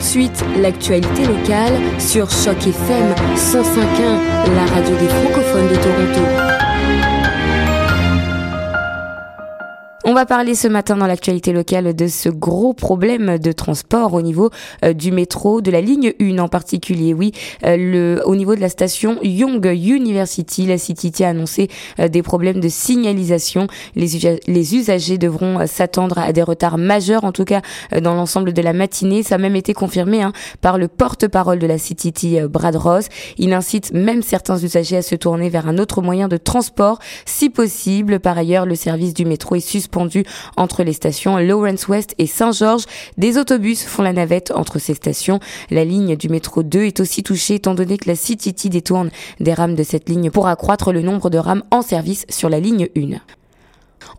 de suite l'actualité locale sur Choc FM 105.1, la radio des francophones de Toronto. On va parler ce matin dans l'actualité locale de ce gros problème de transport au niveau euh, du métro, de la ligne 1 en particulier. Oui, euh, au niveau de la station Young University, la CTT a annoncé euh, des problèmes de signalisation. Les, usagers devront s'attendre à des retards majeurs, en tout cas dans l'ensemble de la matinée. Ça a même été confirmé hein, par le porte-parole de la CTT, Brad Ross. Il incite même certains usagers à se tourner vers un autre moyen de transport, si possible. Par ailleurs, le service du métro est suspendu entre les stations Lawrence West et Saint-Georges. Des autobus font la navette entre ces stations. La ligne du métro 2 est aussi touchée étant donné que la CTT détourne des rames de cette ligne pour accroître le nombre de rames en service sur la ligne 1.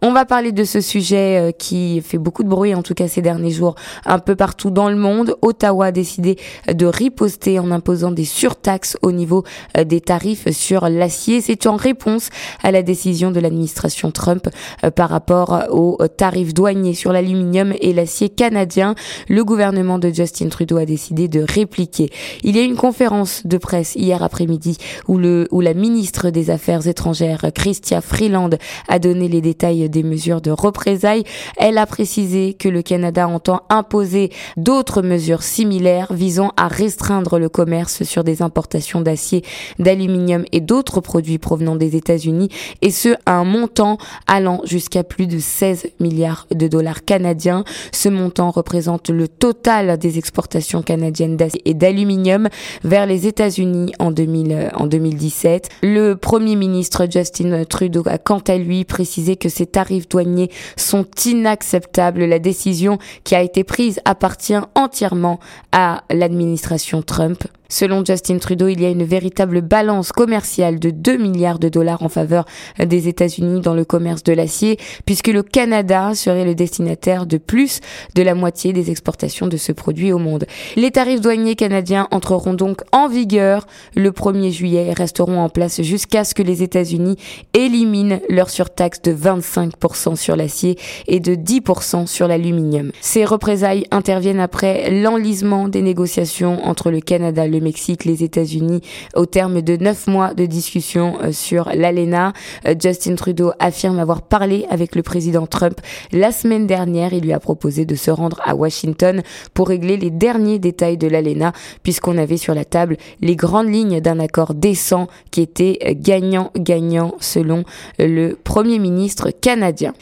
On va parler de ce sujet euh, qui fait beaucoup de bruit, en tout cas ces derniers jours, un peu partout dans le monde. Ottawa a décidé de riposter en imposant des surtaxes au niveau euh, des tarifs sur l'acier. C'est en réponse à la décision de l'administration Trump euh, par rapport aux tarifs douaniers sur l'aluminium et l'acier canadien. Le gouvernement de Justin Trudeau a décidé de répliquer. Il y a une conférence de presse hier après-midi où, où la ministre des Affaires étrangères, Christia Freeland, a donné les détails des mesures de représailles. Elle a précisé que le Canada entend imposer d'autres mesures similaires visant à restreindre le commerce sur des importations d'acier, d'aluminium et d'autres produits provenant des États-Unis et ce à un montant allant jusqu'à plus de 16 milliards de dollars canadiens. Ce montant représente le total des exportations canadiennes d'acier et d'aluminium vers les États-Unis en, 2000, en 2017. Le premier ministre Justin Trudeau a quant à lui précisé que ces tarifs douaniers sont inacceptables. La décision qui a été prise appartient entièrement à l'administration Trump. Selon Justin Trudeau, il y a une véritable balance commerciale de 2 milliards de dollars en faveur des États-Unis dans le commerce de l'acier, puisque le Canada serait le destinataire de plus de la moitié des exportations de ce produit au monde. Les tarifs douaniers canadiens entreront donc en vigueur le 1er juillet et resteront en place jusqu'à ce que les États-Unis éliminent leur surtaxe de 25% sur l'acier et de 10% sur l'aluminium. Ces représailles interviennent après l'enlisement des négociations entre le Canada, Mexique, les États-Unis au terme de neuf mois de discussion euh, sur l'ALENA. Euh, Justin Trudeau affirme avoir parlé avec le président Trump la semaine dernière. Il lui a proposé de se rendre à Washington pour régler les derniers détails de l'ALENA puisqu'on avait sur la table les grandes lignes d'un accord décent qui était euh, gagnant-gagnant selon le premier ministre canadien.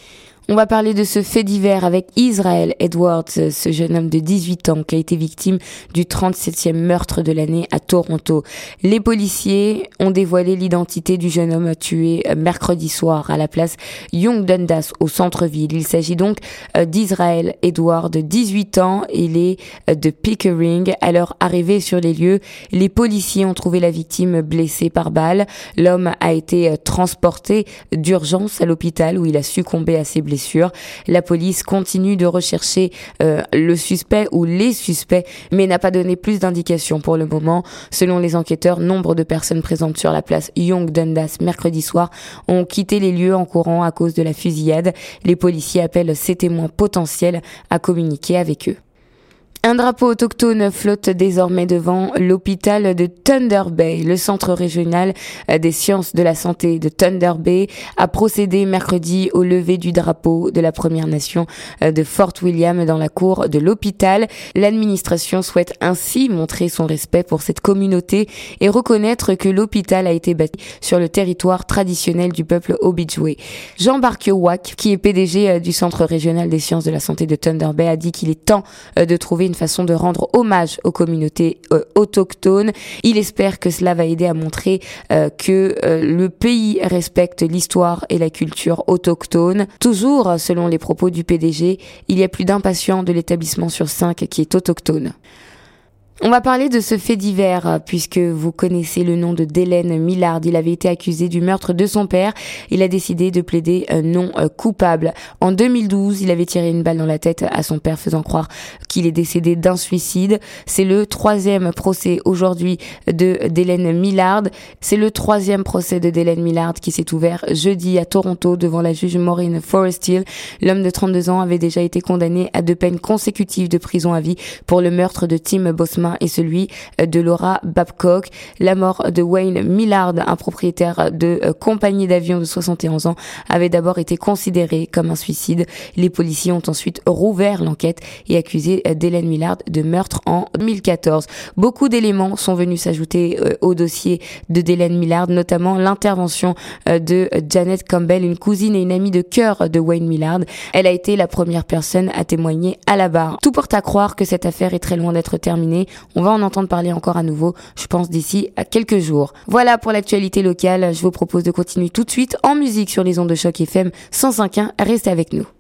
On va parler de ce fait divers avec Israel Edwards, ce jeune homme de 18 ans qui a été victime du 37e meurtre de l'année à Toronto. Les policiers ont dévoilé l'identité du jeune homme tué mercredi soir à la place Young Dundas au centre-ville. Il s'agit donc euh, d'Israël Edwards, de 18 ans. Il est euh, de Pickering. À leur arrivée sur les lieux, les policiers ont trouvé la victime blessée par balle. L'homme a été euh, transporté d'urgence à l'hôpital où il a succombé à ses blessures la police continue de rechercher euh, le suspect ou les suspects, mais n'a pas donné plus d'indications pour le moment. Selon les enquêteurs, nombre de personnes présentes sur la place Young Dundas mercredi soir ont quitté les lieux en courant à cause de la fusillade. Les policiers appellent ces témoins potentiels à communiquer avec eux. Un drapeau autochtone flotte désormais devant l'hôpital de Thunder Bay. Le centre régional des sciences de la santé de Thunder Bay a procédé mercredi au lever du drapeau de la Première Nation de Fort William dans la cour de l'hôpital. L'administration souhaite ainsi montrer son respect pour cette communauté et reconnaître que l'hôpital a été bâti sur le territoire traditionnel du peuple Ojibwe. Jean Wack, qui est PDG du centre régional des sciences de la santé de Thunder Bay, a dit qu'il est temps de trouver une façon de rendre hommage aux communautés euh, autochtones. Il espère que cela va aider à montrer euh, que euh, le pays respecte l'histoire et la culture autochtone. Toujours selon les propos du PDG, il y a plus d'un patient de l'établissement sur cinq qui est autochtone. On va parler de ce fait divers euh, puisque vous connaissez le nom de Délène Millard. Il avait été accusé du meurtre de son père. Il a décidé de plaider euh, non euh, coupable. En 2012, il avait tiré une balle dans la tête à son père faisant croire qu'il est décédé d'un suicide. C'est le troisième procès aujourd'hui de Délène Millard. C'est le troisième procès de Délène Millard qui s'est ouvert jeudi à Toronto devant la juge Maureen Forrestill. L'homme de 32 ans avait déjà été condamné à deux peines consécutives de prison à vie pour le meurtre de Tim Bosman et celui euh, de Laura Babcock. La mort de Wayne Millard, un propriétaire de euh, compagnie d'avions de 71 ans, avait d'abord été considéré comme un suicide. Les policiers ont ensuite rouvert l'enquête et accusé euh, Dylan Millard de meurtre en 2014. Beaucoup d'éléments sont venus s'ajouter au dossier de Dylan Millard, notamment l'intervention de Janet Campbell, une cousine et une amie de cœur de Wayne Millard. Elle a été la première personne à témoigner à la barre. Tout porte à croire que cette affaire est très loin d'être terminée. On va en entendre parler encore à nouveau, je pense d'ici à quelques jours. Voilà pour l'actualité locale. Je vous propose de continuer tout de suite en musique sur les ondes de choc FM 105.1. Restez avec nous.